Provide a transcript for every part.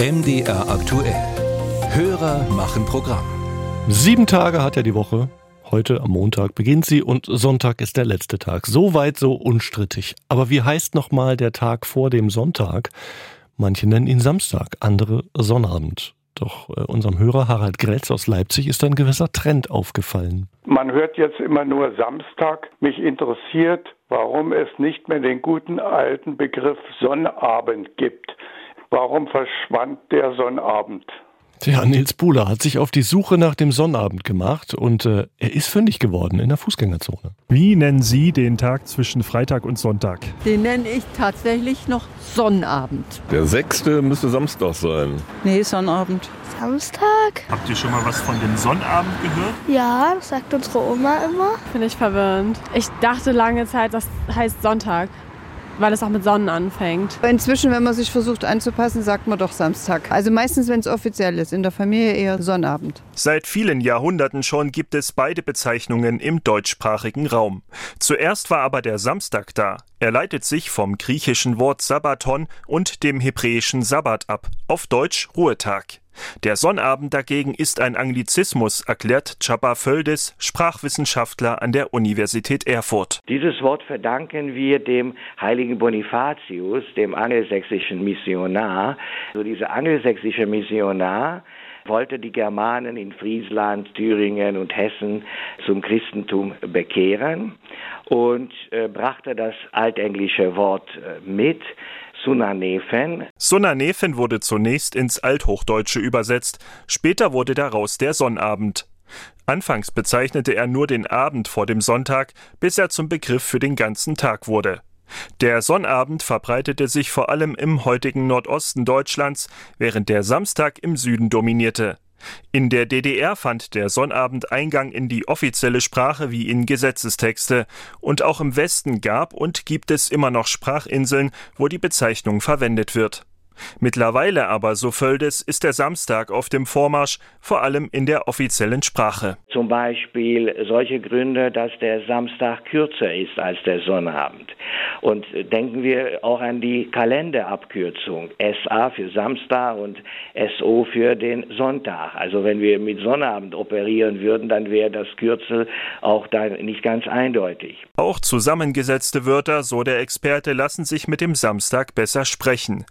MDR aktuell. Hörer machen Programm. Sieben Tage hat ja die Woche. Heute am Montag beginnt sie und Sonntag ist der letzte Tag. So weit, so unstrittig. Aber wie heißt nochmal der Tag vor dem Sonntag? Manche nennen ihn Samstag, andere Sonnabend. Doch äh, unserem Hörer Harald Gretz aus Leipzig ist ein gewisser Trend aufgefallen. Man hört jetzt immer nur Samstag. Mich interessiert, warum es nicht mehr den guten alten Begriff Sonnabend gibt. Warum verschwand der Sonnabend? Tja, Nils Buhler hat sich auf die Suche nach dem Sonnabend gemacht und äh, er ist fündig geworden in der Fußgängerzone. Wie nennen Sie den Tag zwischen Freitag und Sonntag? Den nenne ich tatsächlich noch Sonnabend. Der sechste müsste Samstag sein. Nee, Sonnabend. Samstag? Habt ihr schon mal was von dem Sonnabend gehört? Ja, das sagt unsere Oma immer. Finde ich verwirrend. Ich dachte lange Zeit, das heißt Sonntag weil es auch mit Sonnen anfängt. Inzwischen, wenn man sich versucht anzupassen, sagt man doch Samstag. Also meistens, wenn es offiziell ist, in der Familie eher Sonnabend. Seit vielen Jahrhunderten schon gibt es beide Bezeichnungen im deutschsprachigen Raum. Zuerst war aber der Samstag da. Er leitet sich vom griechischen Wort Sabbaton und dem hebräischen Sabbat ab, auf Deutsch Ruhetag. Der Sonnabend dagegen ist ein Anglizismus, erklärt Csaba Völdes, Sprachwissenschaftler an der Universität Erfurt. Dieses Wort verdanken wir dem heiligen Bonifatius, dem angelsächsischen Missionar. So dieser angelsächsische Missionar wollte die Germanen in Friesland, Thüringen und Hessen zum Christentum bekehren und äh, brachte das altenglische Wort äh, mit. Sunanefen. Sunanefen wurde zunächst ins Althochdeutsche übersetzt, später wurde daraus der Sonnabend. Anfangs bezeichnete er nur den Abend vor dem Sonntag, bis er zum Begriff für den ganzen Tag wurde. Der Sonnabend verbreitete sich vor allem im heutigen Nordosten Deutschlands, während der Samstag im Süden dominierte. In der DDR fand der Sonnabend Eingang in die offizielle Sprache wie in Gesetzestexte, und auch im Westen gab und gibt es immer noch Sprachinseln, wo die Bezeichnung verwendet wird. Mittlerweile aber, so Völdes, ist der Samstag auf dem Vormarsch, vor allem in der offiziellen Sprache. Zum Beispiel solche Gründe, dass der Samstag kürzer ist als der Sonnabend. Und denken wir auch an die Kalenderabkürzung. SA für Samstag und SO für den Sonntag. Also wenn wir mit Sonnabend operieren würden, dann wäre das Kürzel auch dann nicht ganz eindeutig. Auch zusammengesetzte Wörter, so der Experte, lassen sich mit dem Samstag besser sprechen.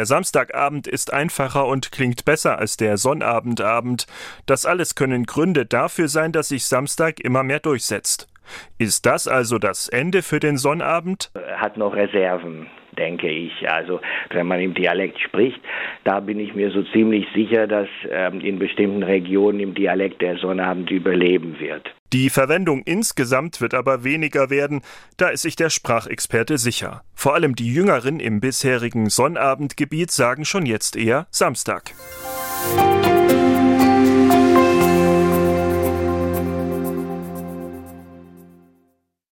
Der Samstagabend ist einfacher und klingt besser als der Sonnabendabend. Das alles können Gründe dafür sein, dass sich Samstag immer mehr durchsetzt. Ist das also das Ende für den Sonnabend? Hat noch Reserven denke ich. Also wenn man im Dialekt spricht, da bin ich mir so ziemlich sicher, dass ähm, in bestimmten Regionen im Dialekt der Sonnabend überleben wird. Die Verwendung insgesamt wird aber weniger werden, da ist sich der Sprachexperte sicher. Vor allem die Jüngeren im bisherigen Sonnabendgebiet sagen schon jetzt eher Samstag. Musik